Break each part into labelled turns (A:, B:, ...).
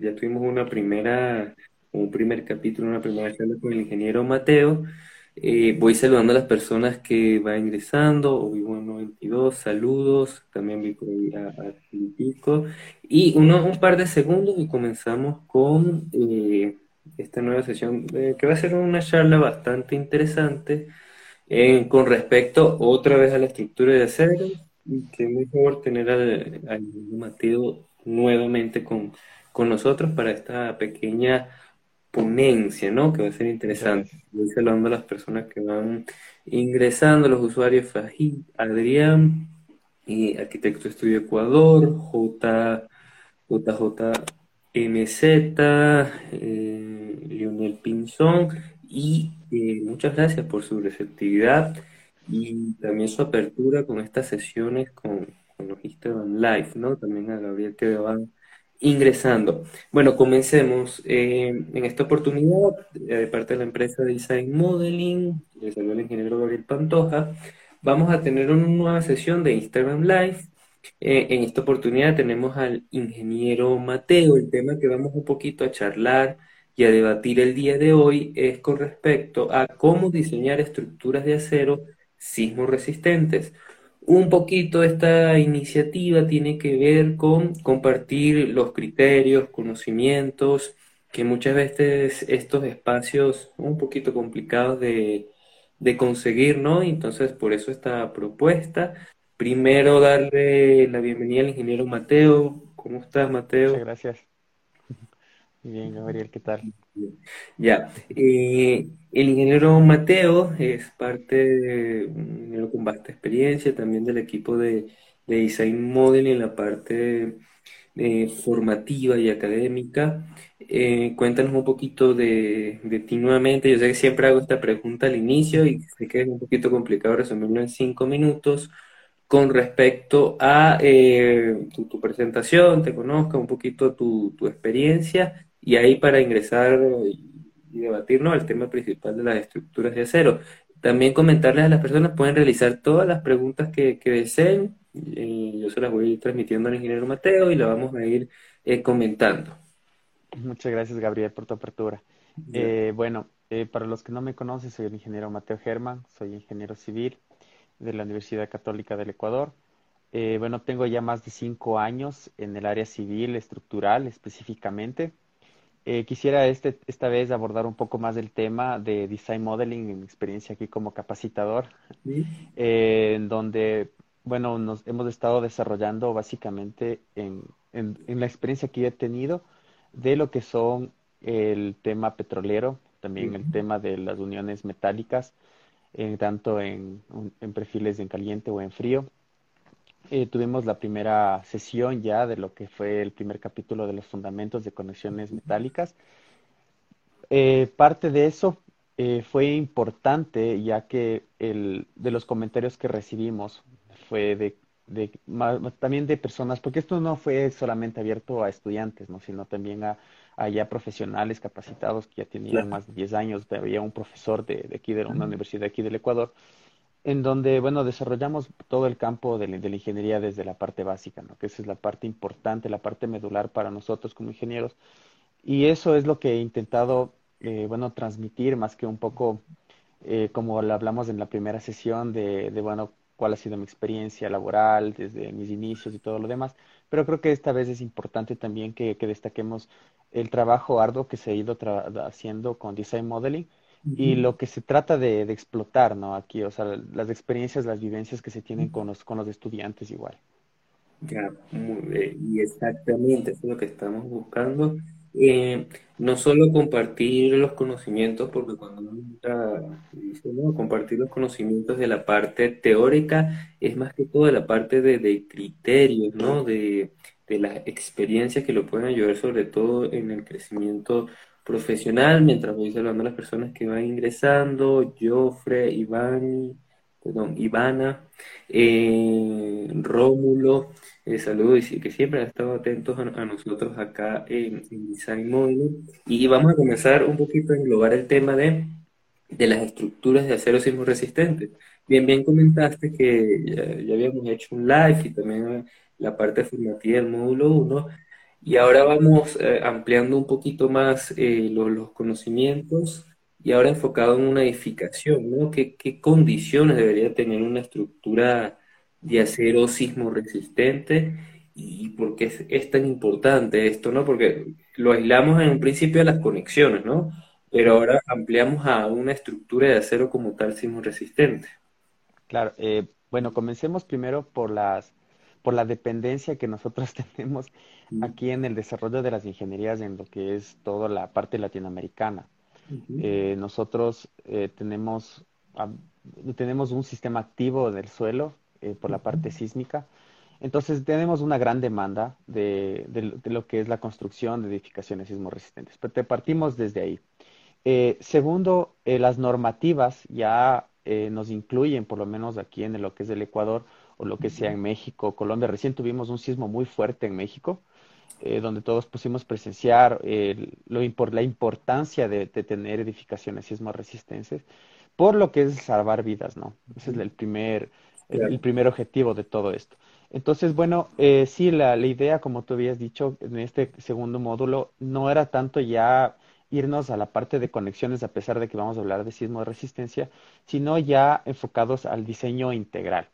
A: ya tuvimos una primera, un primer capítulo, una primera charla con el ingeniero Mateo. Eh, voy saludando a las personas que van ingresando, vivo 92, saludos, también vi por ahí a, a Y uno, un par de segundos y comenzamos con eh, esta nueva sesión, eh, que va a ser una charla bastante interesante con respecto otra vez a la estructura de acero, y que es mejor tener al, al Mateo nuevamente con, con nosotros para esta pequeña ponencia, ¿no? Que va a ser interesante. Voy saludando a las personas que van ingresando, los usuarios Fajid, Adrián, y Arquitecto Estudio Ecuador, J, JJMZ, eh, Lionel Pinzón, y eh, muchas gracias por su receptividad y también su apertura con estas sesiones con, con los Instagram Live, ¿no? También a Gabriel que van ingresando. Bueno, comencemos. Eh, en esta oportunidad, eh, de parte de la empresa de Design Modeling, le saludo el ingeniero Gabriel Pantoja, vamos a tener una nueva sesión de Instagram Live. Eh, en esta oportunidad tenemos al ingeniero Mateo. El tema que vamos un poquito a charlar y a debatir el día de hoy es con respecto a cómo diseñar estructuras de acero sismo resistentes. Un poquito esta iniciativa tiene que ver con compartir los criterios, conocimientos, que muchas veces estos espacios un poquito complicados de, conseguir, ¿no? Entonces, por eso esta propuesta. Primero, darle la bienvenida al ingeniero Mateo. ¿Cómo estás, Mateo?
B: Muchas gracias. Bien, Gabriel, ¿qué tal?
A: Ya. Eh, el ingeniero Mateo es parte de un ingeniero con vasta experiencia, también del equipo de, Design Model en la parte eh, formativa y académica. Eh, cuéntanos un poquito de, ti nuevamente. Yo sé que siempre hago esta pregunta al inicio y sé que es un poquito complicado resumirlo en cinco minutos con respecto a tu, presentación, te conozca un poquito tu, tu experiencia y ahí para ingresar y debatirnos el tema principal de las estructuras de acero. También comentarles a las personas, pueden realizar todas las preguntas que, deseen. Y yo se las voy transmitiendo al ingeniero Mateo y la vamos a ir eh, comentando.
B: Muchas gracias, Gabriel, por tu apertura. Eh, bueno, eh, para los que no me conocen, soy el ingeniero Mateo Germán, soy ingeniero civil de la Universidad Católica del Ecuador. bueno, tengo ya más de cinco años en el área civil estructural específicamente. Eh, quisiera este, esta vez abordar un poco más del tema de design modeling, en mi experiencia aquí como capacitador, eh, en donde, bueno, nos hemos estado desarrollando básicamente en, la experiencia que yo he tenido de lo que son el tema petrolero, también el tema de las uniones metálicas, eh, tanto en, en perfiles en caliente o en frío. Eh, tuvimos la primera sesión ya de lo que fue el primer capítulo de los fundamentos de conexiones metálicas. Eh, parte de eso eh, fue importante ya que el, de los comentarios que recibimos fue de, de también de personas, porque esto no fue solamente abierto a estudiantes, ¿no? sino también a, ya profesionales capacitados que ya tenían más de 10 años. Había un profesor de, de aquí, de una universidad aquí del Ecuador, en donde, bueno, desarrollamos todo el campo de la, ingeniería desde la parte básica, ¿no? Que esa es la parte importante, la parte medular para nosotros como ingenieros. Y eso es lo que he intentado, eh, bueno, transmitir más que un poco, eh, como lo hablamos en la primera sesión, de, de, bueno, cuál ha sido mi experiencia laboral desde mis inicios y todo lo demás. Pero creo que esta vez es importante también que, que destaquemos el trabajo arduo que se ha ido haciendo con Design Modeling y lo que se trata de, explotar, ¿no? Aquí, o sea, las experiencias, las vivencias que se tienen con los, con los estudiantes igual.
A: Ya, y exactamente, eso es lo que estamos buscando. Eh, no solo compartir los conocimientos, porque cuando uno dice, no, compartir los conocimientos de la parte teórica, es más que todo de la parte de, de criterios, ¿no? De, de las experiencias que lo pueden ayudar sobre todo en el crecimiento profesional, mientras voy saludando a las personas que van ingresando, Jofre, Iván, perdón, Ivana, eh, Rómulo, eh, saludos y que siempre han estado atentos a, nosotros acá en, Design Modeling. Y vamos a comenzar un poquito a englobar el tema de, de las estructuras de acero sismo resistente. Bien, bien comentaste que ya, ya, habíamos hecho un live y también la parte formativa del módulo 1 Y ahora vamos eh, ampliando un poquito más eh, lo- los conocimientos y ahora enfocado en una edificación, ¿no? ¿Qué, condiciones debería tener una estructura de acero sismo resistente y por qué es, es tan importante esto, ¿no? Porque lo aislamos en un principio a las conexiones, ¿no? Pero ahora ampliamos a una estructura de acero como tal sismo resistente.
B: Claro, eh, bueno, comencemos primero por las, por la dependencia que nosotros tenemos aquí en el desarrollo de las ingenierías en lo que es toda la parte latinoamericana. Eh, nosotros eh, tenemos, tenemos un sistema activo del suelo eh, por la parte sísmica. Entonces tenemos una gran demanda de, de de lo que es la construcción de edificaciones sismo resistentes. Pero te partimos desde ahí. Eh, segundo, eh, las normativas ya eh, nos incluyen, por lo menos aquí en lo que es el Ecuador o lo que sea en México, Colombia. Recién tuvimos un sismo muy fuerte en México, eh, donde todos pusimos presenciar eh, lo impor- la importancia de, de tener edificaciones sismo resistentes, por lo que es salvar vidas, ¿no? Ese es el primer, el, primer objetivo de todo esto. Entonces, bueno, eh, sí, la, la idea, como tú habías dicho, en este segundo módulo, no era tanto ya irnos a la parte de conexiones, a pesar de que vamos a hablar de sismo de resistencia, sino ya enfocados al diseño integral.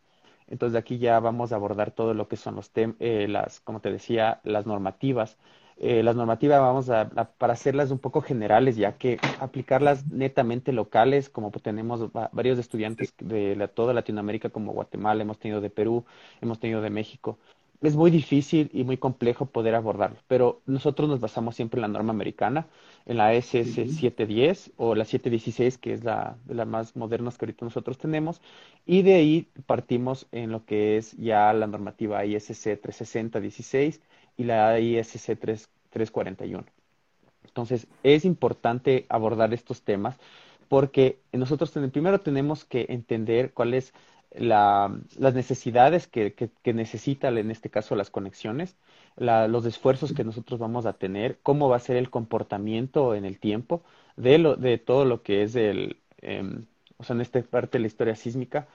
B: Entonces, aquí ya vamos a abordar todo lo que son los tem- eh, las, como te decía, las normativas. Eh, las normativas vamos a, para hacerlas un poco generales, ya que aplicarlas netamente locales, como tenemos va- varios estudiantes de toda Latinoamérica, como Guatemala, hemos tenido de Perú, hemos tenido de México, es muy difícil y muy complejo poder abordarlo, pero nosotros nos basamos siempre en la norma americana, en la SS
A: Ujú.
B: 710 o la 716, que es la de las más modernas que ahorita nosotros tenemos, y de ahí partimos en lo que es ya la normativa ISC 360-16 y la ISC 3, 341. Entonces, es importante abordar estos temas porque nosotros ten- primero tenemos que entender cuáles la, las necesidades que, que, que necesitan, en este caso, las conexiones, la- los esfuerzos que nosotros vamos a tener, cómo va a ser el comportamiento en el tiempo de, lo, de todo lo que es el, em, o sea, en esta parte de la historia sísmica.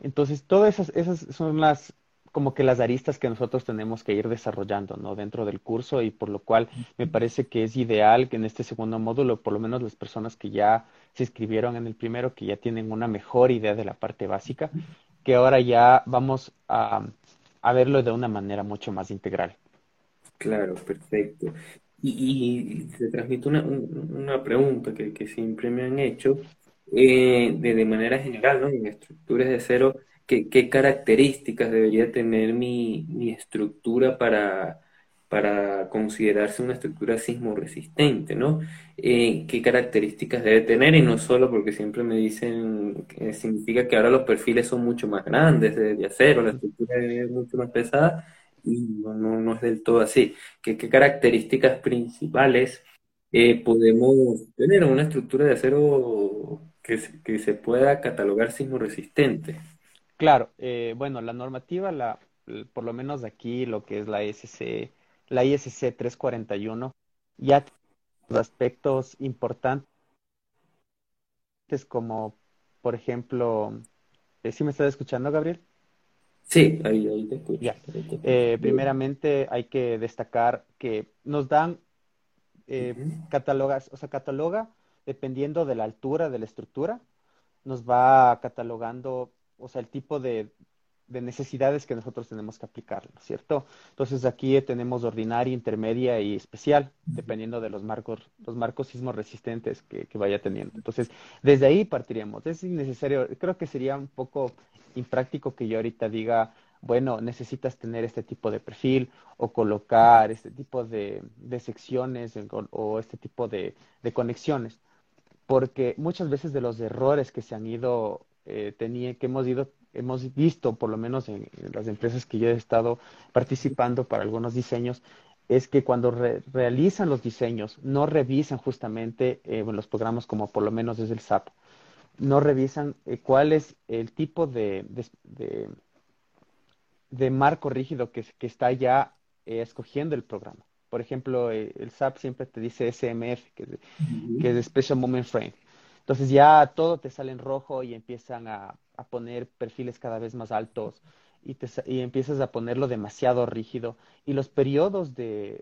B: Entonces, todas esas, esas son las, como que las aristas que nosotros tenemos que ir desarrollando, ¿no? Dentro del curso y por lo cual me parece que es ideal que en este segundo módulo, por lo menos las personas que ya se inscribieron en el primero, que ya tienen una mejor idea de la parte básica, que ahora ya vamos a, a verlo de una manera mucho más integral.
A: Claro, perfecto. Y, y te transmito una, un- una pregunta que, siempre me han hecho, eh, de, de manera general, ¿no? En estructuras de acero, ¿qué, qué características debería tener mi, mi estructura para, para considerarse una estructura sismo resistente, ¿no? Eh, ¿qué características debe tener? Y no solo porque siempre me dicen que significa que ahora los perfiles son mucho más grandes de, acero, la estructura es mucho más pesada, y no, es del todo así. ¿Qué, características principales eh, podemos tener en una estructura de acero que, se- pueda catalogar sismo resistente?
B: Claro, eh, bueno, la normativa, la, por lo menos aquí, lo que es la SC, la ISC 341, ya tiene aspectos importantes como, por ejemplo, eh, ¿sí me estás escuchando, Gabriel?
A: Sí, ahí, ahí te escucho.
B: Ya.
A: ahí te escucho.
B: Eh, primeramente hay que destacar que nos dan eh, catalogas, o sea, cataloga dependiendo de la altura de la estructura, nos va catalogando, o sea, el tipo de, de necesidades que nosotros tenemos que aplicar, ¿no es cierto? Entonces aquí tenemos ordinaria, intermedia y especial, dependiendo de los marcos, los marcos sismos resistentes que, que vaya teniendo. Entonces, desde ahí partiríamos. Es innecesario, creo que sería un poco impráctico que yo ahorita diga, bueno, necesitas tener este tipo de perfil o colocar este tipo de, de secciones o, o este tipo de, de conexiones porque muchas veces de los errores que se han ido, eh, tenía, que hemos ido, hemos visto, por lo menos en, en las empresas que yo he estado participando para algunos diseños, es que cuando re- realizan los diseños, no revisan justamente eh, los programas como por lo menos es el SAP, no revisan eh, cuál es el tipo de, de, de- de marco rígido que, que está ya eh, escogiendo el programa. Por ejemplo, el SAP siempre te dice SMF, que que es Special Moment Frame. Entonces ya todo te sale en rojo y empiezan a, a poner perfiles cada vez más altos y, te, y empiezas a ponerlo demasiado rígido y los periodos de,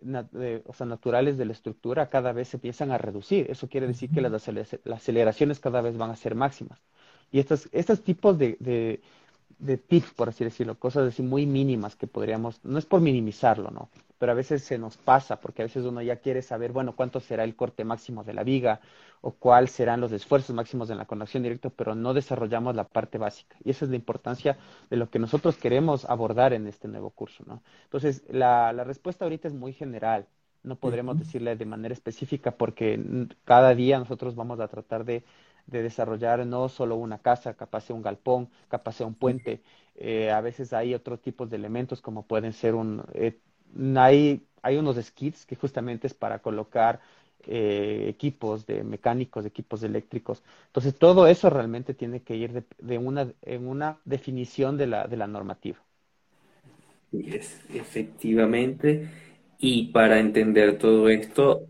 B: o sea, naturales de la estructura cada vez se empiezan a reducir. Eso quiere decir que las, aceleraciones cada vez van a ser máximas. Y estos, estos tipos de, de tips, por así decirlo, cosas así muy mínimas que podríamos, no es por minimizarlo, ¿no? Pero a veces se nos pasa, porque a veces uno ya quiere saber, bueno, cuánto será el corte máximo de la viga o cuáles serán los esfuerzos máximos en la conexión directa, pero no desarrollamos la parte básica. Y esa es la importancia de lo que nosotros queremos abordar en este nuevo curso, ¿no? Entonces, la, la respuesta ahorita es muy general. No podremos decirle de manera específica porque cada día nosotros vamos a tratar de de desarrollar no solo una casa, capaz sea un galpón, capaz sea un puente. Eh, a veces hay otro tipo de elementos como pueden ser un... Eh, hay, hay unos skits que justamente es para colocar eh, equipos de mecánicos, equipos eléctricos. Entonces, todo eso realmente tiene que ir de, una, en una definición de la, de la normativa.
A: Es, efectivamente. Y para entender todo esto,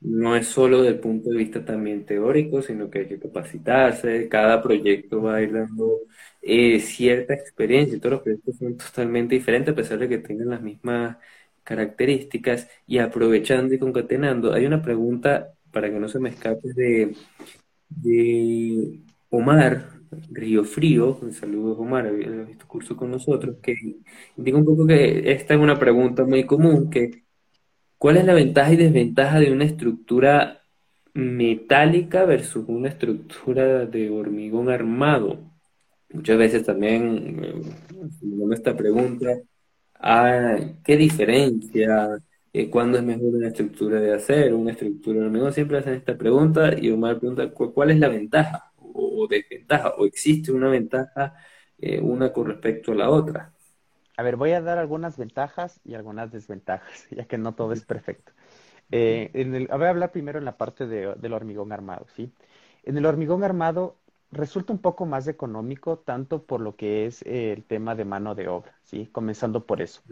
A: no es solo desde el punto de vista también teórico, sino que hay que capacitarse, cada proyecto va a ir dando eh, cierta experiencia, todos los proyectos son totalmente diferentes a pesar de que tengan las mismas características y aprovechando y concatenando, hay una pregunta para que no se me escape de, Omar Río Frío, un saludo Omar, había visto curso con nosotros, que digo un poco que esta es una pregunta muy común, que ¿Cuál es la ventaja y desventaja de una estructura metálica versus una estructura de hormigón armado? Muchas veces también, eh, esta pregunta, ah, ¿qué diferencia? Eh, ¿Cuándo es mejor una estructura de acero, una estructura de hormigón? Siempre hacen esta pregunta y Omar pregunta, ¿cuál es la ventaja o, desventaja? ¿O existe una ventaja eh, una con respecto a la otra?
B: A ver, voy a dar algunas ventajas y algunas desventajas, ya que no todo es perfecto. Eh, en el, voy a hablar primero en la parte de, del hormigón armado, ¿sí? En el hormigón armado resulta un poco más económico, tanto por lo que es eh, el tema de mano de obra, ¿sí? Comenzando por eso.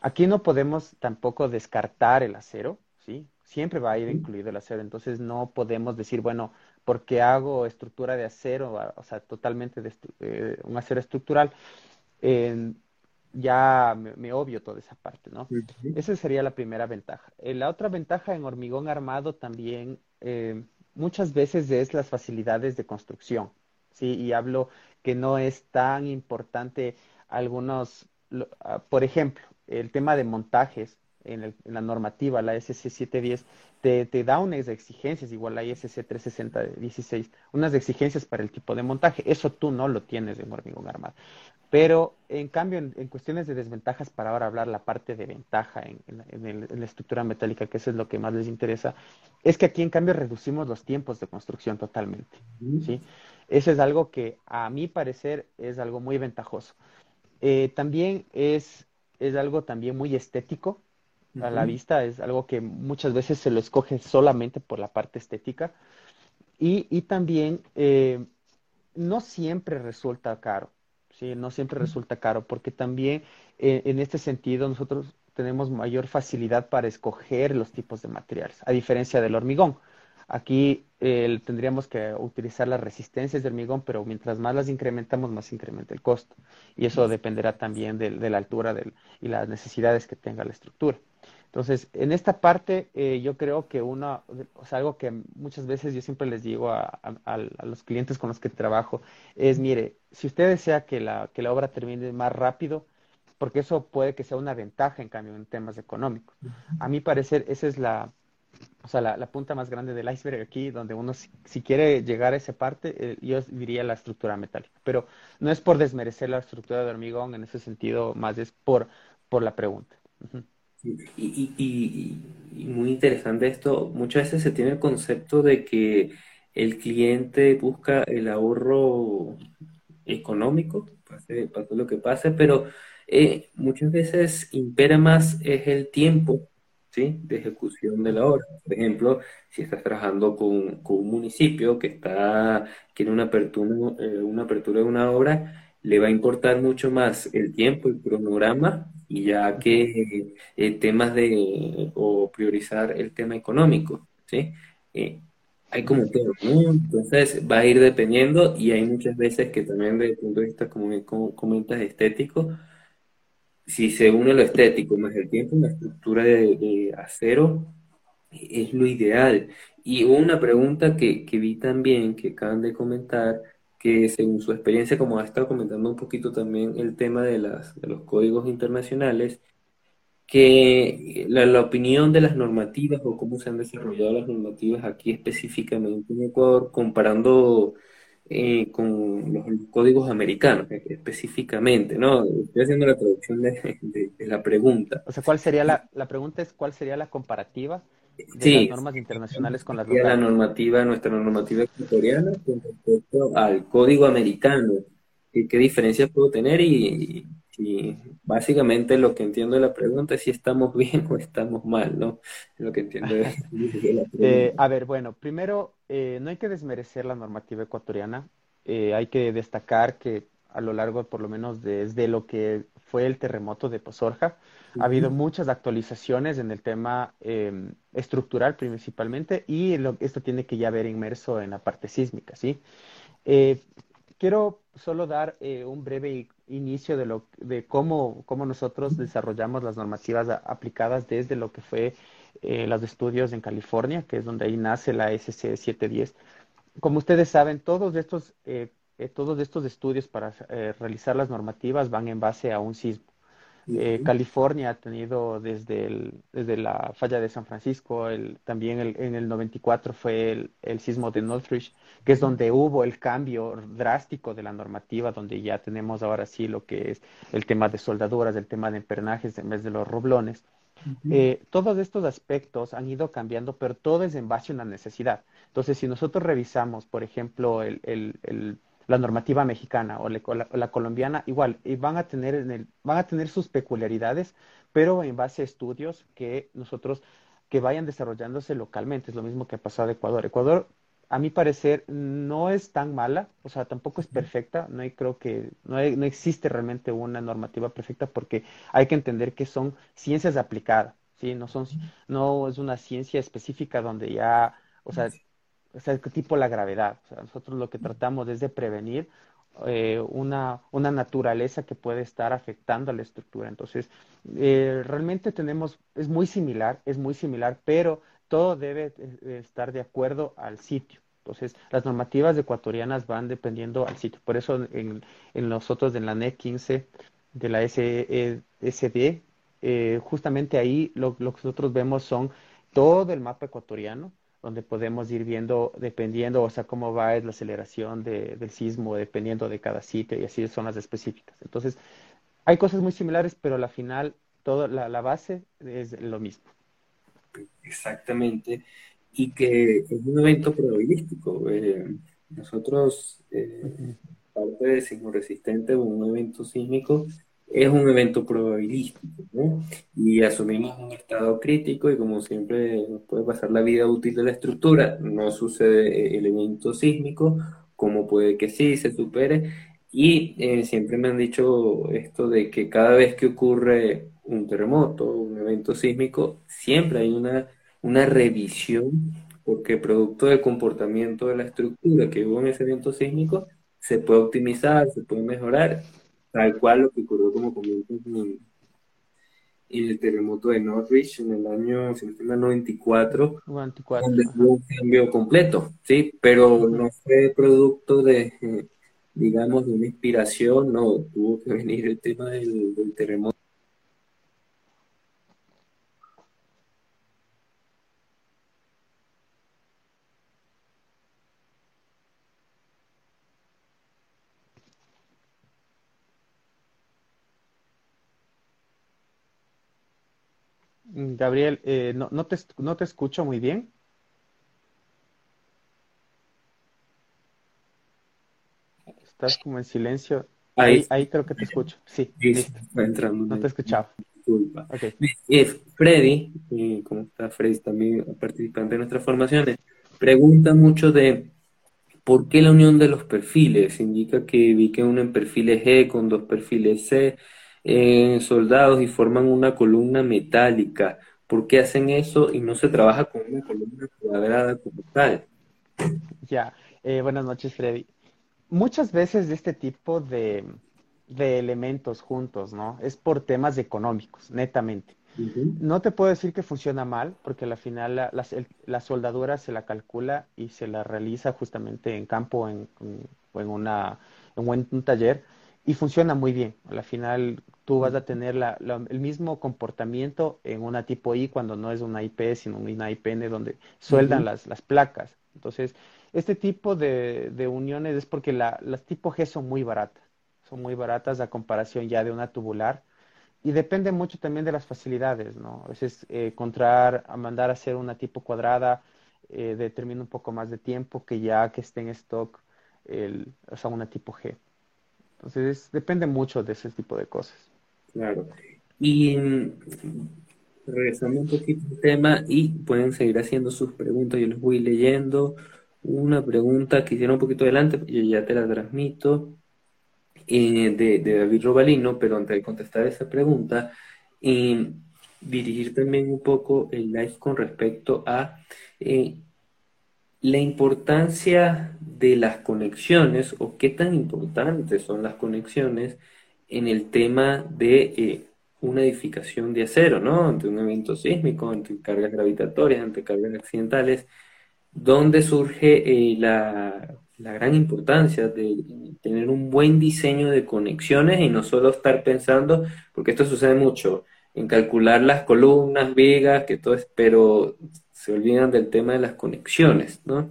B: Aquí no podemos tampoco descartar el acero, ¿sí? Siempre va a ir incluido el acero, entonces no podemos decir, bueno, porque hago estructura de acero, o sea, totalmente de, eh, un acero estructural, ya me, obvio toda esa parte, ¿no? Esa sería la primera ventaja. Eh, la otra ventaja en hormigón armado también eh, muchas veces es las facilidades de construcción, ¿sí? Y hablo que no es tan importante algunos, ah, por ejemplo, el tema de montajes en, la normativa, la SC710, te, te, da unas exigencias, igual la ISC 36016, unas exigencias para el tipo de montaje. Eso tú no lo tienes en hormigón armado. Pero en cambio, en, cuestiones de desventajas, para ahora hablar la parte de ventaja en, la estructura metálica, que eso es lo que más les interesa, es que aquí en cambio reducimos los tiempos de construcción totalmente. ¿sí? Eso es algo que a mi parecer es algo muy ventajoso. Eh, también es, es algo también muy estético a la vista, es algo que muchas veces se lo escoge solamente por la parte estética. Y, y también eh, no siempre resulta caro. ¿sí? No siempre resulta caro, porque también eh, en este sentido nosotros tenemos mayor facilidad para escoger los tipos de materiales, a diferencia del hormigón. Aquí eh, tendríamos que utilizar las resistencias de hormigón, pero mientras más las incrementamos, más incrementa el costo. Y eso dependerá también de, la altura y las necesidades que tenga la estructura. Entonces, en esta parte, eh, yo creo que uno, o sea, algo que muchas veces yo siempre les digo a, los clientes con los que trabajo, es, mire, si usted desea que la, que la obra termine más rápido, porque eso puede que sea una ventaja, en cambio, en temas económicos. A mi parecer, esa es la, o sea, la, punta más grande del iceberg aquí, donde uno, si, quiere llegar a esa parte, eh, yo diría la estructura metálica. Pero no es por desmerecer la estructura de hormigón, en ese sentido, más es por, por la pregunta.
A: Y, muy interesante esto, muchas veces se tiene el concepto de que el cliente busca el ahorro económico, pase, lo que pase, pero eh, muchas veces impera más es el tiempo ¿sí? de ejecución de la obra. Por ejemplo, si estás trabajando con, un municipio que está, quiere una apertura, eh, una apertura de una obra, le va a importar mucho más el tiempo, el cronograma, y ya que eh, temas de, o priorizar el tema económico, ¿sí? Eh, hay como todo, ¿no? Entonces va a ir dependiendo y hay muchas veces que también desde el punto de vista, como comentas, estético, si se une lo estético más el tiempo, una estructura de, acero es lo ideal. Y una pregunta que, que, vi también, que acaban de comentar, que según su experiencia, como ha estado comentando un poquito también el tema de, las, de los códigos internacionales, que la, opinión de las normativas o cómo se han desarrollado las normativas aquí específicamente en Ecuador, comparando eh, con los, códigos americanos eh, específicamente, ¿no? Estoy haciendo la traducción de, la pregunta.
B: O sea, ¿cuál sería la, la pregunta es cuál sería la comparativa de las normas internacionales con las
A: locales? La normativa, nuestra normativa ecuatoriana con respecto al código americano. ¿Qué, qué diferencias puedo tener? Y, y, básicamente lo que entiendo de la pregunta es si estamos bien o estamos mal, ¿no? Lo que entiendo de,
B: la eh, a ver, bueno, primero eh, no hay que desmerecer la normativa ecuatoriana. Eh, hay que destacar que a lo largo, por lo menos desde lo que fue el terremoto de Pozorja, ha habido muchas actualizaciones en el tema em, estructural principalmente y esto tiene que ya ver inmerso en la parte sísmica, ¿sí? Eh, quiero solo dar un breve inicio de, lo, de cómo, cómo nosotros desarrollamos las normativas aplicadas desde lo que fue eh, los estudios en California, que es donde ahí nace la SC 710. Como ustedes saben, todos estos, eh, eh, todos estos estudios para realizar las normativas van en base a un sismo. California ha tenido desde, el, desde la falla de San Francisco, el, también en el 94 fue el, el, sismo de Northridge, que es donde hubo el cambio drástico de la normativa, donde ya tenemos ahora sí lo que es el tema de soldaduras, el tema de empernajes en vez de los roblones. Eh, todos estos aspectos han ido cambiando, pero todo es en base a una necesidad. Entonces, si nosotros revisamos, por ejemplo, la normativa mexicana o la, colombiana, igual, y van a, tener van a tener sus peculiaridades, pero en base a estudios que nosotros, que vayan desarrollándose localmente. Es lo mismo que ha pasado en Ecuador. Ecuador a mi parecer, no es tan mala, o sea, tampoco es perfecta, no hay, creo que no, no existe realmente una normativa perfecta porque hay que entender que son ciencias aplicadas, ¿sí? No, son, no es una ciencia específica donde ya, o sea, o sea, tipo la gravedad, o sea, nosotros lo que tratamos es de prevenir eh, una, una naturaleza que puede estar afectando a la estructura. Entonces, eh, realmente tenemos, es muy similar, es muy similar, pero todo debe eh, estar de acuerdo al sitio. Entonces, las normativas ecuatorianas van dependiendo al sitio. Por eso, en, en nosotros, en la NEC 15 de la SD, eh, justamente ahí lo, lo, que nosotros vemos son todo el mapa ecuatoriano, donde podemos ir viendo, dependiendo, o sea, cómo va la aceleración del sismo, dependiendo de cada sitio, y así son las específicas. Entonces, hay cosas muy similares, pero al final, toda la, la base es lo mismo.
A: Exactamente, y que es un evento probabilístico. Eh, nosotros, eh, parte de Sismo Resistente, un evento sísmico, es un evento probabilístico, ¿no? Y asumimos un estado crítico y como siempre nos puede pasar la vida útil de la estructura, no sucede el evento sísmico, como puede que sí se supere. Y eh, siempre me han dicho esto de que cada vez que ocurre un terremoto, un evento sísmico, siempre hay una, una revisión, porque producto del comportamiento de la estructura que hubo en ese evento sísmico, se puede optimizar, se puede mejorar, tal cual lo que ocurrió como comentas en, el terremoto de Norwich en el año, si 94, 94 donde hubo un cambio completo, ¿sí? Pero no fue producto de, digamos, de una inspiración, no, tuvo que venir el tema del terremoto
B: Gabriel, eh, no, no, te, no te escucho muy bien. Estás como en silencio. Ahí, ahí, creo que te escucho. Sí,
A: entrando.
B: No te escuchaba.
A: Disculpa. Eh, Freddy, eh, como está Freddy también participante de nuestras formaciones, pregunta mucho de por qué la unión de los perfiles. Indica que vi que uno en perfiles G con dos perfiles C soldados y forman una columna metálica. ¿Por qué hacen eso y no se trabaja con una columna cuadrada como tal?
B: Ya, eh, buenas noches, Freddy. Muchas veces de este tipo de, de elementos juntos, ¿no? Es por temas económicos, netamente. No te puedo decir que funciona mal, porque al final la, el- la soldadura se la calcula y se la realiza justamente en campo en, en- o en una, en un, un taller y funciona muy bien. Al final tú vas a tener la- la- el mismo comportamiento en una tipo I cuando no es una IP, sino una IPN donde sueldan las, las placas. Entonces, este tipo de, de uniones es porque la- las tipo G son muy baratas. Son muy baratas a comparación ya de una tubular y depende mucho también de las facilidades, ¿no? A veces eh, encontrar, a mandar a hacer una tipo cuadrada eh, determina un poco más de tiempo que ya que esté en stock, el, o sea, una tipo G. Entonces, depende mucho de ese tipo de cosas.
A: claro. Y regresando un poquito al tema y pueden seguir haciendo sus preguntas, yo les voy leyendo una pregunta que hicieron un poquito adelante, y ya te la transmito. eh, de, de David Robalino, pero antes de contestar esa pregunta, eh, dirigir también un poco el live con respecto a eh, la importancia de las conexiones o qué tan importantes son las conexiones en el tema de eh, una edificación de acero, ¿no? Ante un evento sísmico, ante cargas gravitatorias, ante cargas accidentales donde surge eh, la, la gran importancia de tener un buen diseño de conexiones y no solo estar pensando, porque esto sucede mucho, en calcular las columnas, vigas, que todo es, pero se olvidan del tema de las conexiones, ¿no?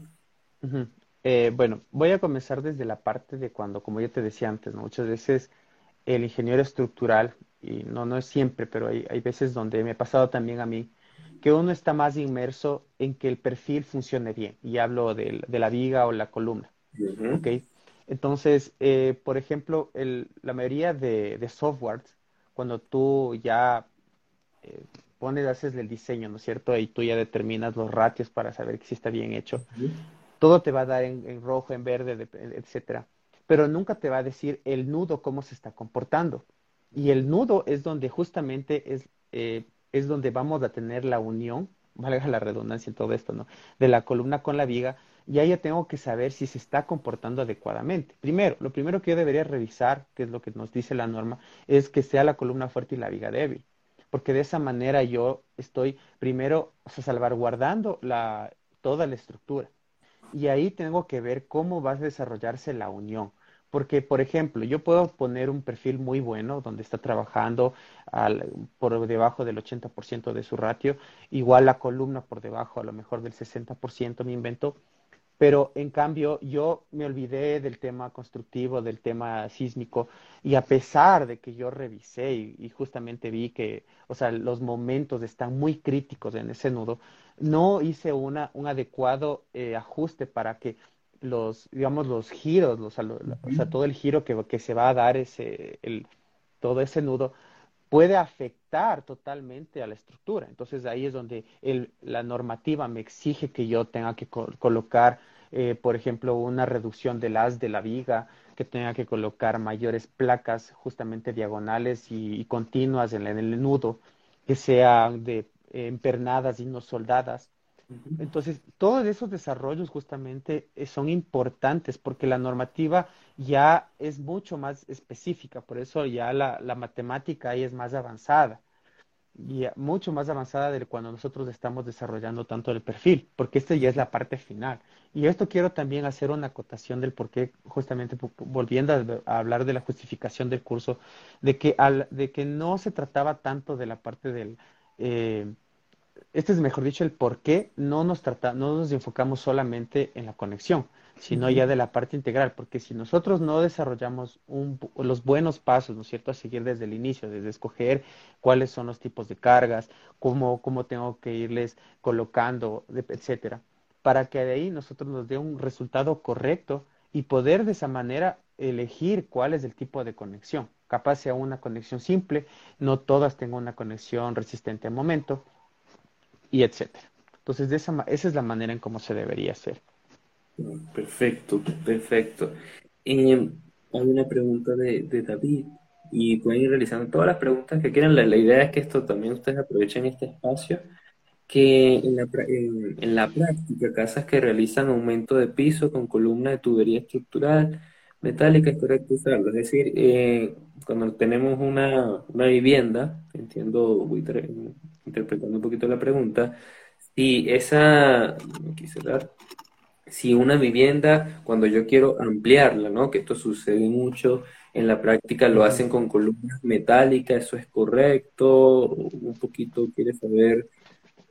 B: Eh, bueno, voy a comenzar desde la parte de cuando, como yo te decía antes, ¿no? Muchas veces el ingeniero estructural, y no, no es siempre, pero hay, hay veces donde me ha pasado también a mí, que uno está más inmerso en que el perfil funcione bien. Y hablo de, la viga o la columna, ¿ok? Entonces, eh, por ejemplo, el- la mayoría de, de softwares, cuando tú ya eh, pones, haces el diseño, ¿no es cierto? Y tú ya determinas los ratios para saber que sí está bien hecho todo te va a dar en, en rojo, en verde, de- etcétera. Pero nunca te va a decir el nudo cómo se está comportando. Y el nudo es donde justamente es, eh, es donde vamos a tener la unión, valga la redundancia en todo esto, ¿no? De la columna con la viga. Y ahí ya tengo que saber si se está comportando adecuadamente. Primero, lo primero que yo debería revisar, que es lo que nos dice la norma, es que sea la columna fuerte y la viga débil. Porque de esa manera yo estoy primero, salvaguardando la, toda la estructura. Y ahí tengo que ver cómo va a desarrollarse la unión. Porque, por ejemplo, yo puedo poner un perfil muy bueno donde está trabajando al- por debajo del 80% de su ratio, igual la columna por debajo a lo mejor del 60% me invento, pero en cambio yo me olvidé del tema constructivo, del tema sísmico, y a pesar de que yo revisé y, y justamente vi que, o sea, los momentos están muy críticos en ese nudo, no hice una, un adecuado eh, ajuste para que los, digamos, los giros, los, o sea, todo el giro que, que se va a dar ese, el, todo ese nudo puede afectar totalmente a la estructura. Entonces ahí es donde el- la normativa me exige que yo tenga que co- colocar, eh, por ejemplo, una reducción del haz de la viga, que tenga que colocar mayores placas justamente diagonales y, y continuas en, en el nudo, que sean de eh, empernadas y no soldadas. Entonces, todos esos desarrollos justamente eh, son importantes porque la normativa ya es mucho más específica, por eso ya la, la matemática ahí es más avanzada, y mucho más avanzada de cuando nosotros estamos desarrollando tanto el perfil, porque esta ya es la parte final. Y esto quiero también hacer una acotación del por qué, justamente volviendo a, a hablar de la justificación del curso, de que, al, de que no se trataba tanto de la parte del... eh, este es mejor dicho el por qué no nos trata, no nos enfocamos solamente en la conexión, sino ya de la parte integral, porque si nosotros no desarrollamos un los buenos pasos, ¿no es cierto?, a seguir desde el inicio, desde escoger cuáles son los tipos de cargas, cómo, cómo tengo que irles colocando, etcétera, para que de ahí nosotros nos dé un resultado correcto y poder de esa manera elegir cuál es el tipo de conexión. Capaz sea una conexión simple, no todas tengan una conexión resistente al momento y etcétera. Entonces, esa, esa es la manera en cómo se debería hacer.
A: Perfecto, perfecto. Eh, hay una pregunta de, de David y pueden ir realizando todas las preguntas que quieran. La, la idea es que esto también ustedes aprovechen este espacio que en la, en, la práctica, casas que realizan aumento de piso con columna de tubería estructural metálica es correcto usarlo. Es decir, eh, cuando tenemos una, una vivienda, entiendo, voy interpretando un poquito la pregunta, si esa, si una vivienda, cuando yo quiero ampliarla, ¿no? Que esto sucede mucho en la práctica, lo hacen con columnas metálicas, ¿eso es correcto? Un poquito quiere saber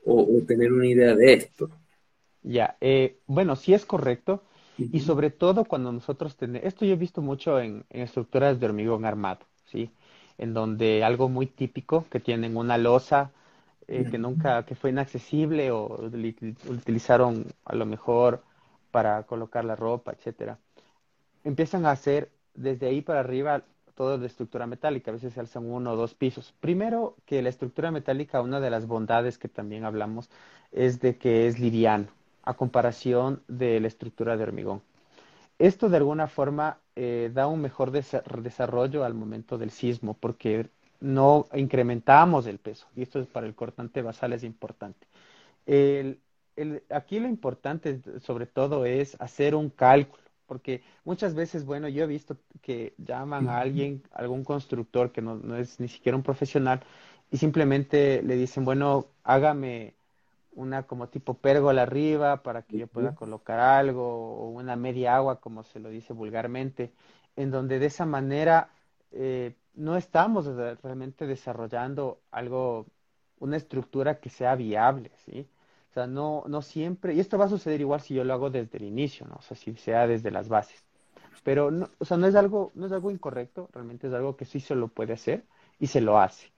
A: o, tener una idea de esto.
B: Ya, eh, bueno, sí es correcto. Y sobre todo cuando nosotros tenemos, esto yo he visto mucho en, estructuras de hormigón armado, ¿sí? En donde algo muy típico, que tienen una losa eh, que nunca, que fue inaccesible o utilizaron a lo mejor para colocar la ropa, etcétera. Empiezan a hacer desde ahí para arriba todo de estructura metálica, a veces se alzan uno o dos pisos. Primero que la estructura metálica, una de las bondades que también hablamos es de que es liviano a comparación de la estructura de hormigón. Esto de alguna forma eh, da un mejor desarrollo al momento del sismo porque no incrementamos el peso y esto es para el cortante basal es importante. aquí lo importante sobre todo es hacer un cálculo porque muchas veces, bueno, yo he visto que llaman a alguien, algún constructor que no, no es ni siquiera un profesional, y simplemente le dicen, bueno, hágame una como tipo pérgola arriba para que yo pueda colocar algo, o una media agua, como se lo dice vulgarmente, en donde de esa manera eh, no estamos realmente desarrollando algo, una estructura que sea viable, ¿sí? O sea, no, no siempre, y esto va a suceder igual si yo lo hago desde el inicio, ¿no? O sea, si sea desde las bases. Pero, no, o sea, no es algo, no es algo incorrecto, realmente es algo que sí se lo puede hacer y se lo hace.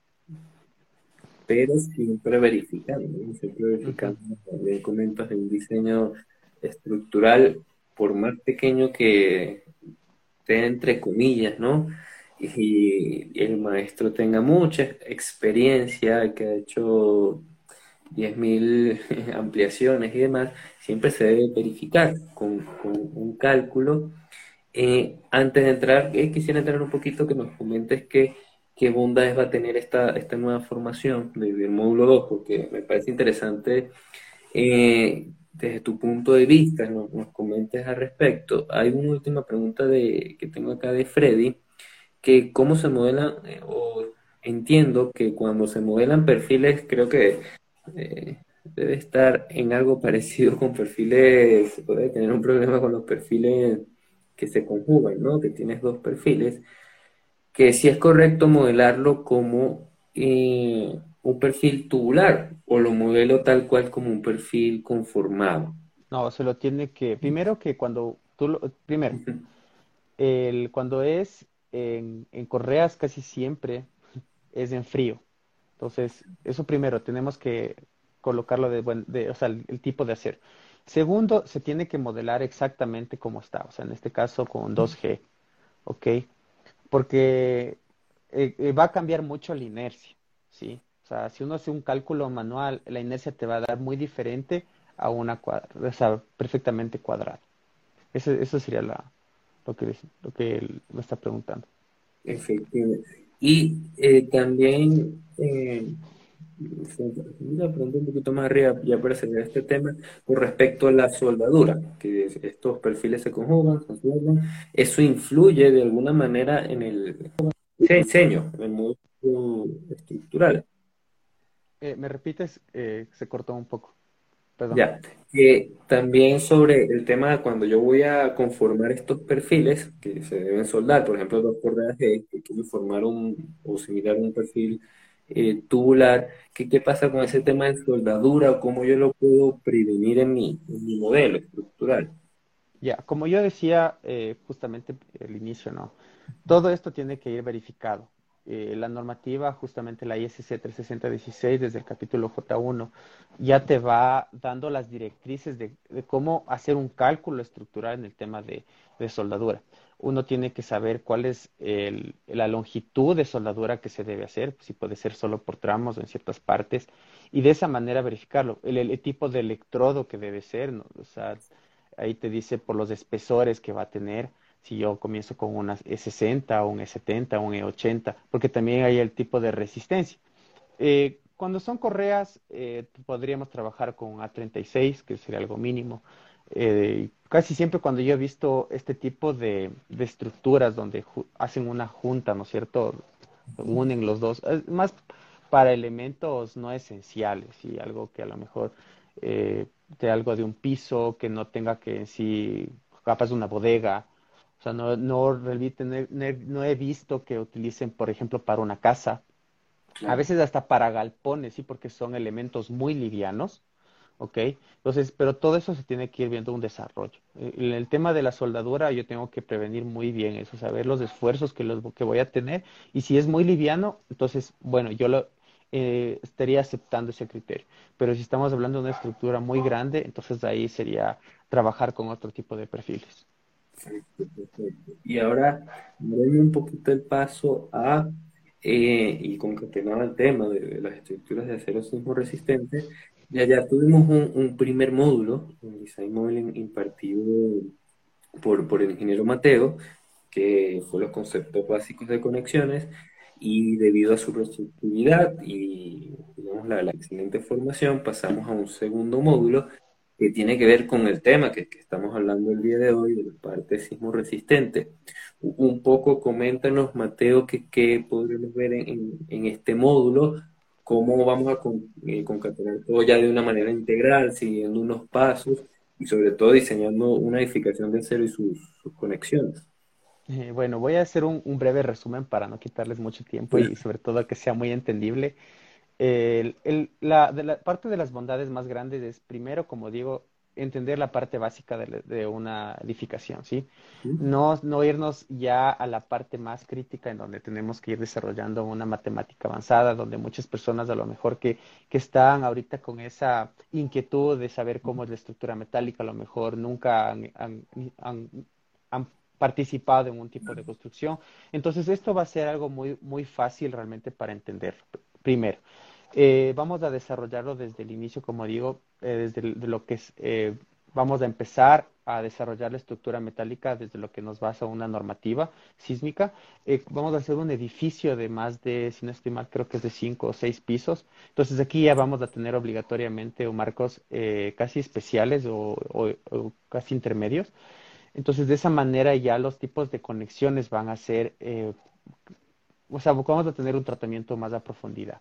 A: Pero siempre verificando, siempre verificando, uh comentas de un diseño estructural, por más pequeño que esté entre comillas, ¿no? Y, y el maestro tenga mucha experiencia, que ha hecho 10.000 ampliaciones y demás, siempre se debe verificar con, un cálculo. Eh, antes de entrar, eh, quisiera entrar un poquito que nos comentes qué, qué bondades va a tener esta, esta nueva formación del módulo 2, porque me parece interesante eh, desde tu punto de vista, nos, comentes al respecto. Hay una última pregunta de, que tengo acá de Freddy, que cómo se modela, o entiendo que cuando se modelan perfiles, creo que eh, debe estar en algo parecido con perfiles, puede tener un problema con los perfiles que se conjugan, ¿no? Que tienes dos perfiles, que si es correcto modelarlo como eh, un perfil tubular o lo modelo tal cual como un perfil conformado.
B: No, se lo tiene que, primero que cuando tú lo, primero, el, cuando es en, en correas casi siempre es en frío. Entonces, eso primero, tenemos que colocarlo de, buen, de o sea, el, tipo de acero. Segundo, se tiene que modelar exactamente como está, o sea, en este caso con 2G, ¿ok? Porque eh, eh, va a cambiar mucho la inercia, ¿sí? O sea, si uno hace un cálculo manual, la inercia te va a dar muy diferente a una cuadra, o sea, perfectamente cuadrada. Eso, eso sería la, lo que, lo que él me está preguntando.
A: Efectivamente. Y eh, también, una pregunta un poquito más arriba, ya para cerrar este tema, con respecto a la soldadura, que estos perfiles se conjugan, se ¿eso influye de alguna manera en el diseño, en el modo estructural?
B: Eh, ¿Me repites? Eh, se cortó un poco.
A: Ya, que también sobre el tema de cuando yo voy a conformar estos perfiles que se deben soldar, por ejemplo, dos correas que quiero formar un o similar un perfil eh, tubular, ¿qué, ¿qué pasa con ese tema de soldadura o cómo yo lo puedo prevenir en mi, en mi modelo estructural?
B: Ya, como yo decía eh, justamente al inicio, ¿no? Todo esto tiene que ir verificado. Eh, la normativa, justamente la ISC 36016 desde el capítulo J1, ya te va dando las directrices de, cómo hacer un cálculo estructural en el tema de, soldadura. Uno tiene que saber cuál es la longitud de soldadura que se debe hacer, si puede ser solo por tramos o en ciertas partes, y de esa manera verificarlo. El, tipo de electrodo que debe ser, o sea, ahí te dice por los espesores que va a tener, si yo comienzo con una E60 o un E70 o un E80, porque también hay el tipo de resistencia. Eh, cuando son correas, eh, podríamos trabajar con A36, que sería algo mínimo. Eh, casi siempre cuando yo he visto este tipo de, estructuras donde hacen una junta, ¿no es cierto? Unen los dos, más para elementos no esenciales y algo que a lo mejor eh, de algo de un piso que no tenga que en sí, capaz de una bodega. O sea, no, no, no he visto que utilicen, por ejemplo, para una casa. A veces hasta para galpones, sí, porque son elementos muy livianos. ¿Ok? Entonces, pero todo eso se tiene que ir viendo un desarrollo. Eh, en el tema de la soldadura, yo tengo que prevenir muy bien eso, saber los esfuerzos que, los, que voy a tener y si es muy liviano, entonces, bueno, yo lo, eh, estaría aceptando ese criterio. Pero si estamos hablando de una estructura muy grande, entonces ahí sería trabajar con otro tipo de perfiles.
A: Y ahora, doy un poquito el paso a, eh, y concatenado el tema de, las estructuras de acero sismo resistente, ya, ya tuvimos un, primer módulo, un design modeling impartido por, por el ingeniero Mateo, que fue los conceptos básicos de conexiones, y debido a su reestructurabilidad y digamos, la, excelente formación, pasamos a un segundo módulo que tiene que ver con el tema que, estamos hablando el día de hoy, de la parte sismo resistente. Un poco coméntanos, Mateo, qué podremos ver en, en, este módulo, cómo vamos a eh, concatenar todo ya de una manera integral, siguiendo unos pasos y sobre todo diseñando una edificación de cero y sus conexiones.
B: Eh, bueno, voy a hacer un, breve resumen para no quitarles mucho tiempo y sobre todo que sea muy entendible. la, de la parte de las bondades más grandes es, primero, como digo, entender la parte básica de, una edificación, ¿sí? No, no irnos ya a la parte más crítica en donde tenemos que ir desarrollando una matemática avanzada, donde muchas personas a lo mejor que, que están ahorita con esa inquietud de saber cómo es la estructura metálica, a lo mejor nunca han, han participado en un tipo de construcción. Entonces, esto va a ser algo muy, muy fácil realmente para entender. Primero, eh, vamos a desarrollarlo desde el inicio, como digo, eh, desde lo que es, eh, vamos a empezar a desarrollar la estructura metálica desde lo que nos basa una normativa sísmica. vamos a hacer un edificio de más de, si no estoy mal, creo que es de cinco o seis pisos. Entonces aquí ya vamos a tener obligatoriamente marcos casi especiales o casi intermedios. Entonces, de esa manera ya los tipos de conexiones van a ser, eh, o sea, vamos a tener un tratamiento más a profundidad.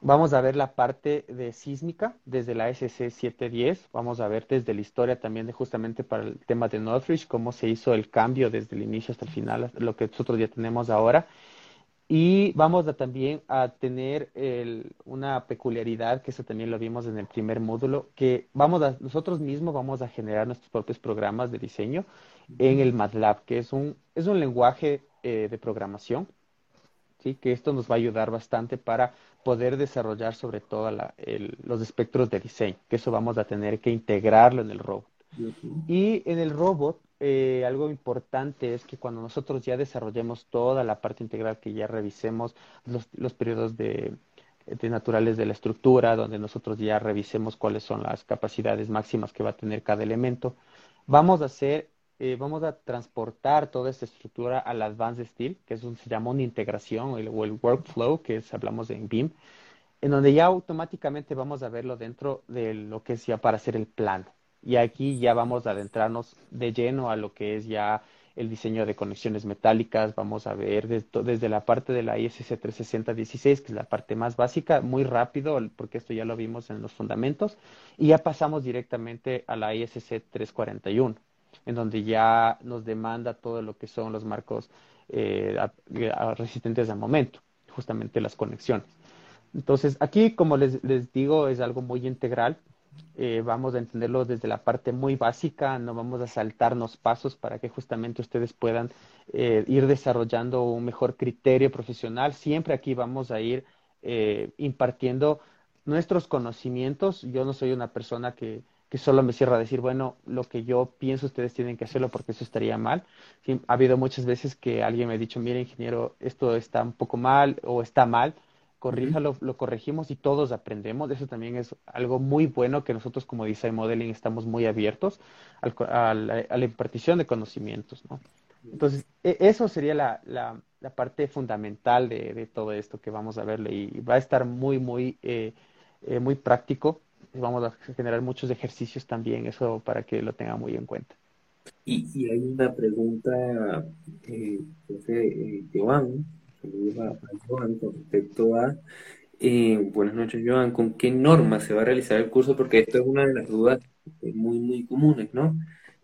B: Vamos a ver la parte de sísmica desde la SC 710. Vamos a ver desde la historia también de justamente para el tema de Northridge, cómo se hizo el cambio desde el inicio hasta el final, lo que nosotros ya tenemos ahora. Y vamos a también a tener una peculiaridad, que eso también lo vimos en el primer módulo, que vamos a, nosotros mismos vamos a generar nuestros propios programas de diseño en el MATLAB, que es un, es un lenguaje eh, de programación, ¿sí? que esto nos va a ayudar bastante para poder desarrollar sobre todo los espectros de diseño, que eso vamos a tener que integrarlo en el robot. Y en el robot eh, algo importante es que cuando nosotros ya desarrollemos toda la parte integral, que ya revisemos los, los periodos de, naturales de la estructura, donde nosotros ya revisemos cuáles son las capacidades máximas que va a tener cada elemento, vamos a hacer, eh, vamos a transportar toda esta estructura al Advanced Steel, que es un, se llama una integración, o el, workflow, que es, hablamos en BIM, en donde ya automáticamente vamos a verlo dentro de lo que es ya para hacer el plano. Y aquí ya vamos a adentrarnos de lleno a lo que es ya el diseño de conexiones metálicas. Vamos a ver desde, la parte de la ISC 36016, que es la parte más básica, muy rápido, porque esto ya lo vimos en los fundamentos. Y ya pasamos directamente a la ISC 341, en donde ya nos demanda todo lo que son los marcos eh, resistentes al momento, justamente las conexiones. Entonces, aquí, como les, les digo, es algo muy integral eh, vamos a entenderlo desde la parte muy básica, no vamos a saltarnos pasos para que justamente ustedes puedan eh, ir desarrollando un mejor criterio profesional. Siempre aquí vamos a ir eh, impartiendo nuestros conocimientos. Yo no soy una persona que, que solo me cierra a decir, bueno, lo que yo pienso ustedes tienen que hacerlo porque eso estaría mal. ha habido muchas veces que alguien me ha dicho, mire, ingeniero, esto está un poco mal o está mal corríjalo, lo corregimos y todos aprendemos. Eso también es algo muy bueno que nosotros como Design Modeling estamos muy abiertos a, la, impartición de conocimientos, ¿no? Entonces, e, eso sería la, la parte fundamental de, todo esto que vamos a verle y va a estar muy, muy, eh, eh, muy práctico. Vamos a generar muchos ejercicios también, eso para que lo tenga muy en cuenta.
A: Y, hay una pregunta, eh, eh Joan, saludos a, Joan con respecto a, buenas noches Joan, ¿con qué norma se va a realizar el curso? Porque esto es una de las dudas muy, muy comunes, ¿no?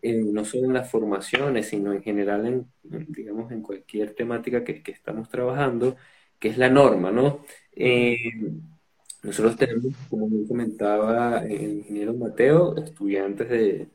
A: no solo en las formaciones, sino en general en, digamos, en cualquier temática que, estamos trabajando, que es la norma, ¿no? Eh, nosotros tenemos, como me comentaba el ingeniero Mateo, estudiantes de,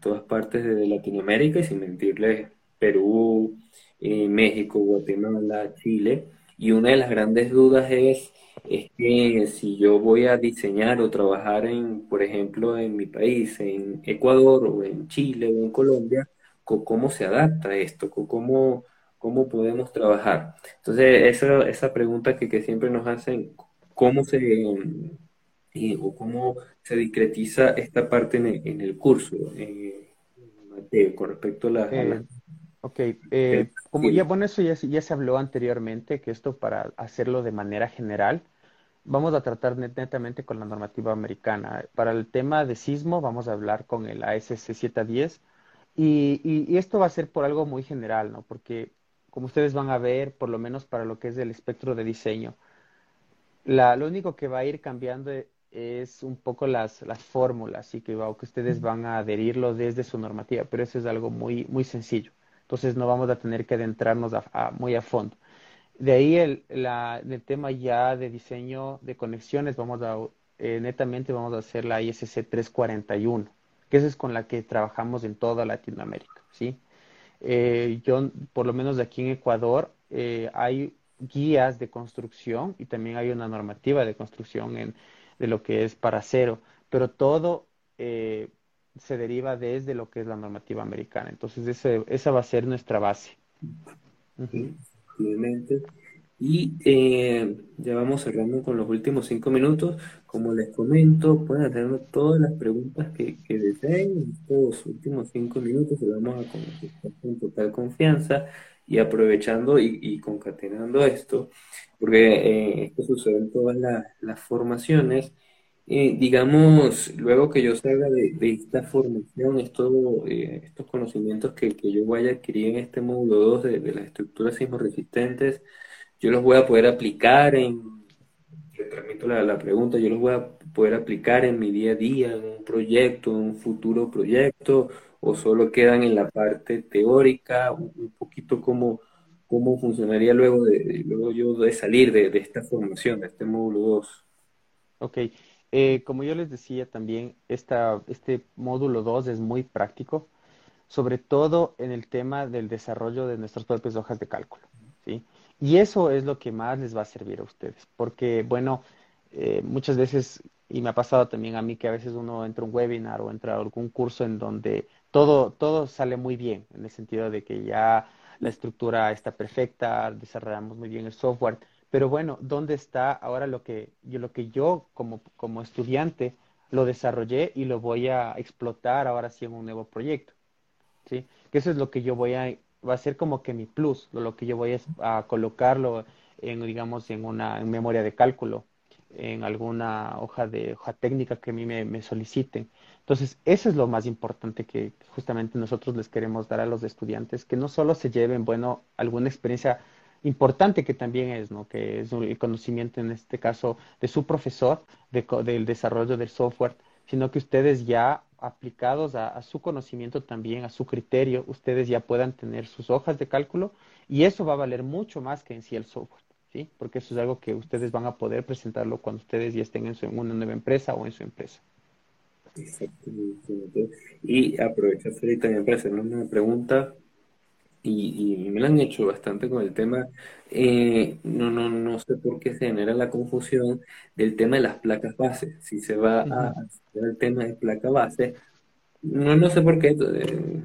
A: todas partes de Latinoamérica y sin mentirles, Perú, eh, México, Guatemala, Chile. Y una de las grandes dudas es es que si yo voy a diseñar o trabajar en, por ejemplo, en mi país, en Ecuador o en Chile o en Colombia, ¿cómo se adapta esto? ¿Cómo, cómo podemos trabajar? Entonces, esa, esa pregunta que, que siempre nos hacen, ¿cómo se, eh, o cómo se discretiza esta parte en el, curso, eh, con respecto a la...
B: Eh, ok, eh, como ya, bueno, eso ya, ya se habló anteriormente, que esto para hacerlo de manera general, vamos a tratar netamente con la normativa americana. Para el tema de sismo, vamos a hablar con el ASC 710 y, y, esto va a ser por algo muy general, ¿no? Porque como ustedes van a ver, por lo menos para lo que es el espectro de diseño, la, lo único que va a ir cambiando es un poco las, las fórmulas y que, que ustedes van a adherirlo desde su normativa, pero eso es algo muy, muy sencillo. Entonces no vamos a tener que adentrarnos muy a fondo. De ahí el, la, tema ya de diseño de conexiones, vamos a, eh, netamente vamos a hacer la ISC 341, que esa es con la que trabajamos en toda Latinoamérica, ¿sí? Eh, yo, por lo menos aquí en Ecuador, eh, hay guías de construcción y también hay una normativa de construcción en, de lo que es para cero, pero todo se deriva desde lo que es la normativa americana. Entonces, ese, esa va a ser nuestra base.
A: Y eh, ya vamos cerrando con los últimos cinco minutos. Como les comento, pueden hacer todas las preguntas que, deseen. En estos últimos cinco minutos se vamos a contestar con total confianza y aprovechando y, concatenando esto, porque eh, esto sucede en todas las formaciones. Eh, digamos, luego que yo salga de, esta formación, esto, eh, estos conocimientos que, yo voy a adquirir en este módulo 2 de, las estructuras sismoresistentes, yo los voy a poder aplicar en, le transmito la, pregunta, yo los voy a poder aplicar en mi día a día, en un proyecto, en un futuro proyecto, o solo quedan en la parte teórica, un, poquito cómo, cómo funcionaría luego, de, luego yo de salir de, esta formación, de este módulo 2.
B: Ok, eh, como yo les decía también, este módulo 2 es muy práctico, sobre todo en el tema del desarrollo de nuestras propias hojas de cálculo. ¿sí? Y eso es lo que más les va a servir a ustedes, porque, bueno, eh, muchas veces, y me ha pasado también a mí que a veces uno entra a un webinar o entra a algún curso en donde todo, todo sale muy bien, en el sentido de que ya la estructura está perfecta, desarrollamos muy bien el software, pero bueno, ¿dónde está ahora lo que yo, lo que yo como, como estudiante lo desarrollé y lo voy a explotar ahora sí en un nuevo proyecto? ¿Sí? Que eso es lo que yo voy a, va a ser como que mi plus, lo, que yo voy a, colocarlo en, digamos, en una memoria de cálculo, en alguna hoja de hoja técnica que a mí me, me soliciten. Entonces, eso es lo más importante que justamente nosotros les queremos dar a los estudiantes, que no solo se lleven, bueno, alguna experiencia importante que también es, ¿no? Que es el conocimiento en este caso de su profesor, del desarrollo del software, sino que ustedes ya aplicados a, su conocimiento también, a su criterio, ustedes ya puedan tener sus hojas de cálculo y eso va a valer mucho más que en sí el software, ¿sí? Porque eso es algo que ustedes van a poder presentarlo cuando ustedes ya estén en, su, en una nueva empresa o en su empresa.
A: Exactamente. Y aprovecho, Felipe, también para hacer una pregunta y, me lo han hecho bastante con el tema, eh, no, no, no sé por qué se genera la confusión del tema de las placas base. Si se va a hacer el tema de placa base, no, no sé por qué, eh,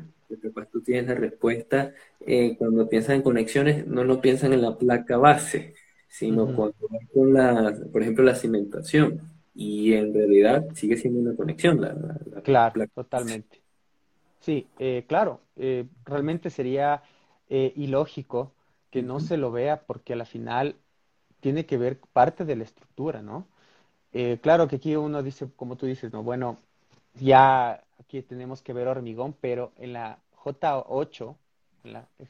A: pues tú tienes la respuesta, eh, cuando piensan en conexiones, no no piensan en la placa base, sino cuando van con la, por ejemplo, la cimentación. Y en realidad sigue siendo una conexión la,
B: Claro, totalmente. Sí, eh, claro, eh, realmente sería ilógico que no se lo vea porque a la final tiene que ver parte de la estructura, ¿no? Claro que aquí uno dice, como tú dices, no, bueno, ya aquí tenemos que ver hormigón, pero en la J8,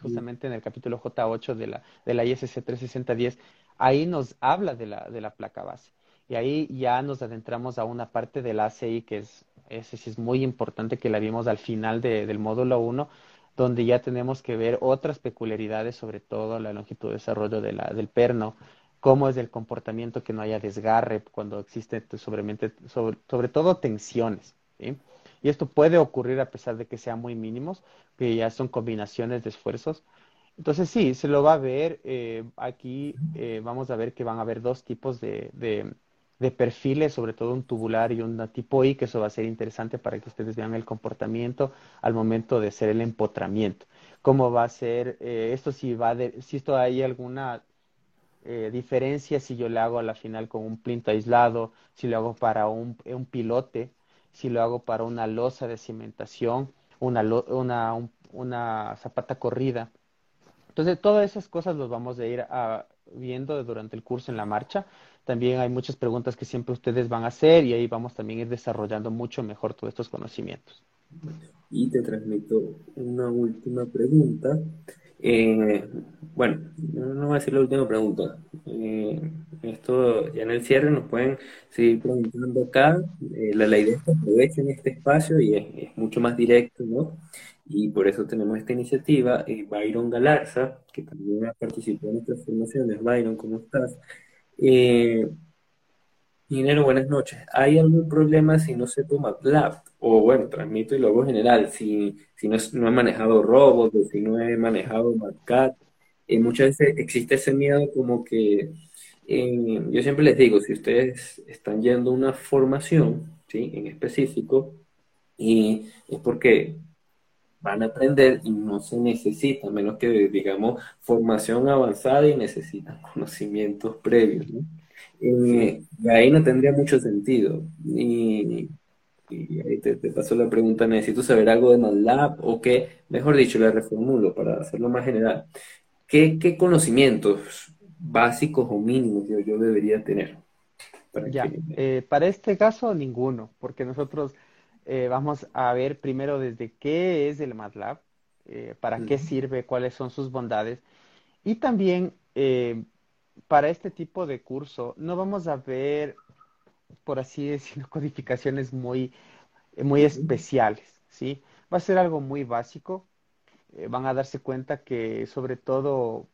B: justamente en el capítulo J8 de la, de la ISC 36010, ahí nos habla de la, de la placa base. Y ahí ya nos adentramos a una parte del ACI que es, es muy importante que la vimos al final del módulo 1, donde ya tenemos que ver otras peculiaridades, sobre todo la longitud de desarrollo de la, del perno, cómo es el comportamiento que no haya desgarre cuando existe sobre, sobre todo tensiones. ¿sí? Y esto puede ocurrir a pesar de que sean muy mínimos, que ya son combinaciones de esfuerzos. Entonces sí, se lo va a ver. Eh, aquí eh, vamos a ver que van a haber dos tipos de, de, perfiles, sobre todo un tubular y un tipo I, que eso va a ser interesante para que ustedes vean el comportamiento al momento de hacer el empotramiento. Cómo va a ser, eh, esto si va de, si esto hay alguna diferencia si yo le hago a la final con un plinto aislado, si lo hago para un, un pilote, si lo hago para una losa de cimentación, una, una, una zapata corrida. Entonces, todas esas cosas los vamos a ir a, viendo durante el curso en la marcha. También hay muchas preguntas que siempre ustedes van a hacer y ahí vamos también a ir desarrollando mucho mejor todos estos conocimientos.
A: Y te transmito una última pregunta. Eh, bueno, no voy a decir la última pregunta. Eh, esto ya en el cierre nos pueden seguir preguntando acá. Eh, la, la, idea es que aprovechen este espacio y es, mucho más directo, ¿no? Y por eso tenemos esta iniciativa. Byron Galarza, que también ha participado en nuestras formaciones. Byron, ¿cómo estás? Ingeniero, buenas noches. ¿Hay algún problema si no se toma MATLAB? O bueno, transmito y luego general, si, si no, no he manejado robots, si no he manejado MATCAD. Eh, muchas veces existe ese miedo como que yo siempre les digo, si ustedes están yendo a una formación, ¿sí? En específico, y es porque van a aprender y no se necesita, menos que digamos formación avanzada y necesitan conocimientos previos, ¿no? Eh, ahí no tendría mucho sentido. Y, ahí te, paso la pregunta, ¿necesito saber algo de MATLAB o qué? Mejor dicho, la reformulo para hacerlo más general. ¿Qué, qué conocimientos básicos o mínimos yo, yo debería tener?
B: Para, ya, eh, para este caso, ninguno, porque nosotros eh, vamos a ver primero desde qué es el MATLAB, eh, para qué sirve, cuáles son sus bondades, y también para este tipo de curso no vamos a ver, por así decirlo, codificaciones muy, muy especiales, ¿sí? Va a ser algo muy básico. van a darse cuenta que sobre todo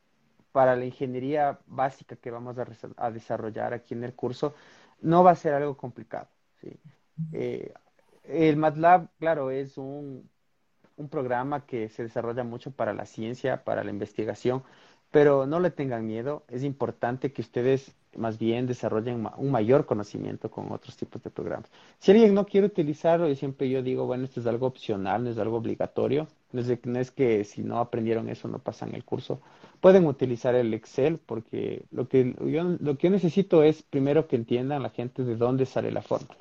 B: para la ingeniería básica que vamos a, desarrollar aquí en el curso, no va a ser algo complicado. ¿sí? Eh, el MATLAB, claro, es un, un, programa que se desarrolla mucho para la ciencia, para la investigación, pero no le tengan miedo. Es importante que ustedes más bien desarrollen un mayor conocimiento con otros tipos de programas. Si alguien no quiere utilizarlo, y siempre yo digo, bueno, esto es algo opcional, no es algo obligatorio. No es, no es que si no aprendieron eso no pasan el curso pueden utilizar el Excel porque lo que yo, lo que yo necesito es primero que entiendan la gente de dónde sale la fórmula.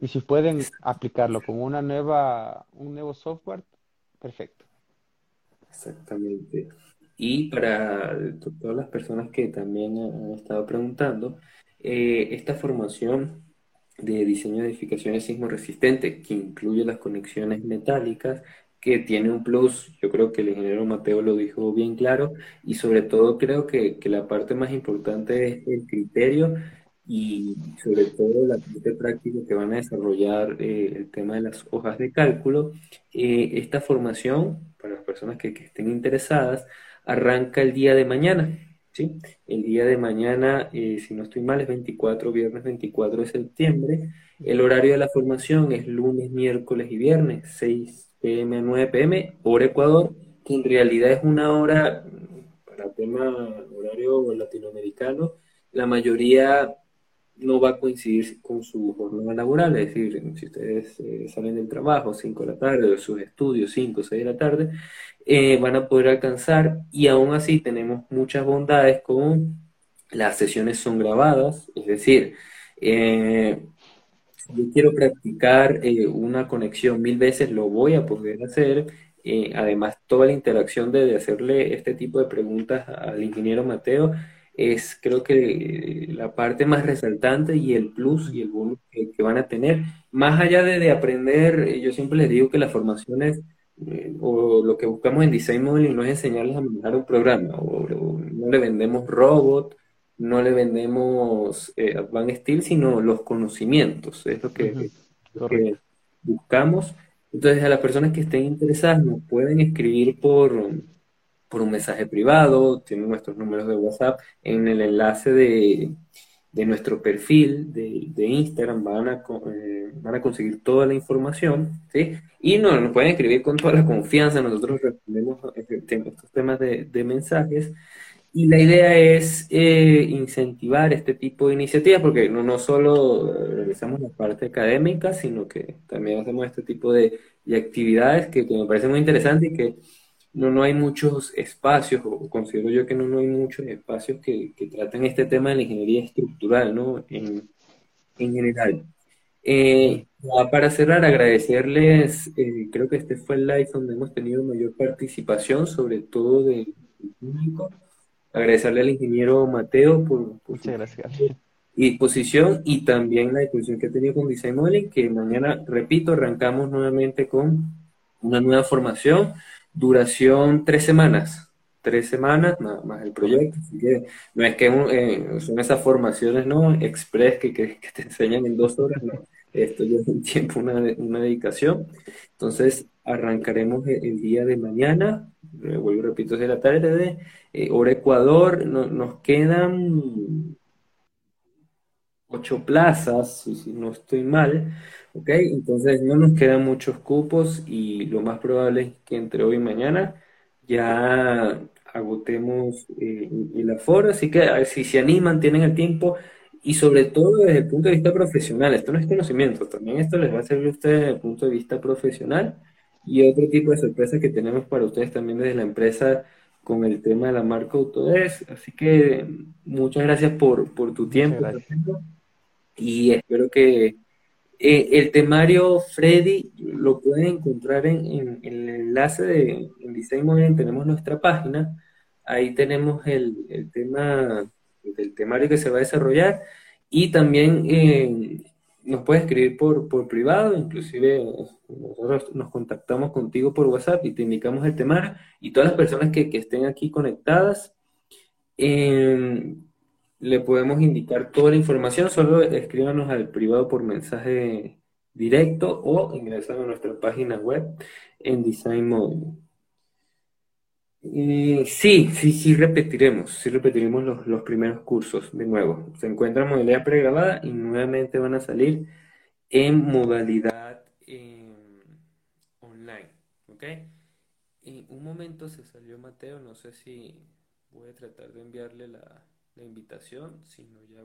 B: Y si pueden aplicarlo con una nueva, un nuevo software, perfecto.
A: Exactamente. Y para todas las personas que también han estado preguntando, eh, esta formación de diseño de edificaciones sismo resistente, que incluye las conexiones metálicas, que tiene un plus, yo creo que el ingeniero Mateo lo dijo bien claro, y sobre todo creo que, la parte más importante es el criterio y sobre todo la parte práctica que van a desarrollar eh, el tema de las hojas de cálculo. Eh, esta formación, para las personas que, estén interesadas, arranca el día de mañana. ¿sí? El día de mañana, eh, si no estoy mal, es 24, viernes 24 de septiembre. El horario de la formación es lunes, miércoles y viernes, 6 pm 9 pm, hora Ecuador, que en realidad es una hora, para tema horario latinoamericano, la mayoría no va a coincidir con su jornada laboral, es decir, si ustedes eh, salen del trabajo 5 de la tarde o sus estudios 5 o 6 de la tarde, eh, van a poder alcanzar y aún así tenemos muchas bondades con las sesiones son grabadas, es decir, eh, yo quiero practicar una conexión mil veces, lo voy a poder hacer. Además, toda la interacción de, de hacerle este tipo de preguntas al ingeniero Mateo es creo que la parte más resaltante y el plus y el bonus que, que van a tener. Más allá de, de aprender, yo siempre les digo que las formaciones eh, o lo que buscamos en Design Modeling no es enseñarles a manejar un programa, o, o no le vendemos robot, no le vendemos eh, Advanced Steel, sino los conocimientos, es lo que, lo que buscamos. Entonces, a las personas que estén interesadas nos pueden escribir por, por un mensaje privado, tienen nuestros números de WhatsApp en el enlace de, de nuestro perfil de, de Instagram, van a, eh, van a conseguir toda la información, ¿sí? Y no, nos pueden escribir con toda la confianza, nosotros respondemos eh, estos temas de, de mensajes. Y la idea es eh, incentivar este tipo de iniciativas, porque no, no solo realizamos la parte académica, sino que también hacemos este tipo de, de actividades que, que me parece muy interesante y que no, no hay muchos espacios, o considero yo que no, no hay muchos espacios que, que traten este tema de la ingeniería estructural, ¿no? En, en general. Eh, para cerrar, agradecerles, eh, creo que este fue el live donde hemos tenido mayor participación, sobre todo de- del público. Agradecerle al ingeniero Mateo por, por
B: Muchas gracias,
A: y disposición y también la disposición que ha tenido con Design Modeling, que mañana, repito, arrancamos nuevamente con una nueva formación, duración tres semanas, tres semanas más, más el proyecto, así que no es que eh, son esas formaciones, ¿no? Express que, que, que te enseñan en dos horas, no, esto lleva un tiempo, una, una dedicación, entonces arrancaremos el, día de mañana, eh, vuelvo repito, es de la tarde, eh, hora Ecuador, no- nos quedan ocho plazas, si, si no estoy mal, ¿ok? Entonces no nos quedan muchos cupos y lo más probable es que entre hoy y mañana ya agotemos eh, el aforo, así que a ver, si se animan, tienen el tiempo y sobre todo desde el punto de vista profesional, esto no es conocimiento, también esto les va a servir a ustedes desde el punto de vista profesional. Y otro tipo de sorpresa que tenemos para ustedes también desde la empresa con el tema de la marca Autodesk, así que muchas gracias por, por tu tiempo, y espero que eh, el temario Freddy lo pueden encontrar en, en- en el enlace de en Design Movement, tenemos nuestra página, ahí tenemos el, el tema del temario que se va a desarrollar. Y también eh, nos puedes escribir por, por privado, inclusive nosotros nos contactamos contigo por WhatsApp y te indicamos el temario y todas las personas que, que estén aquí conectadas. Eh, le podemos indicar toda la información, solo escríbanos al privado por mensaje directo o ingresan a nuestra página web en Design Mode. Y sí, sí, sí repetiremos, sí repetiremos los, los primeros cursos de nuevo. Se encuentra en modalidad pregrabada y nuevamente van a salir en modalidad eh, online, ¿ok? Y un momento se salió Mateo, no sé si voy a tratar de enviarle la, la invitación, si no ya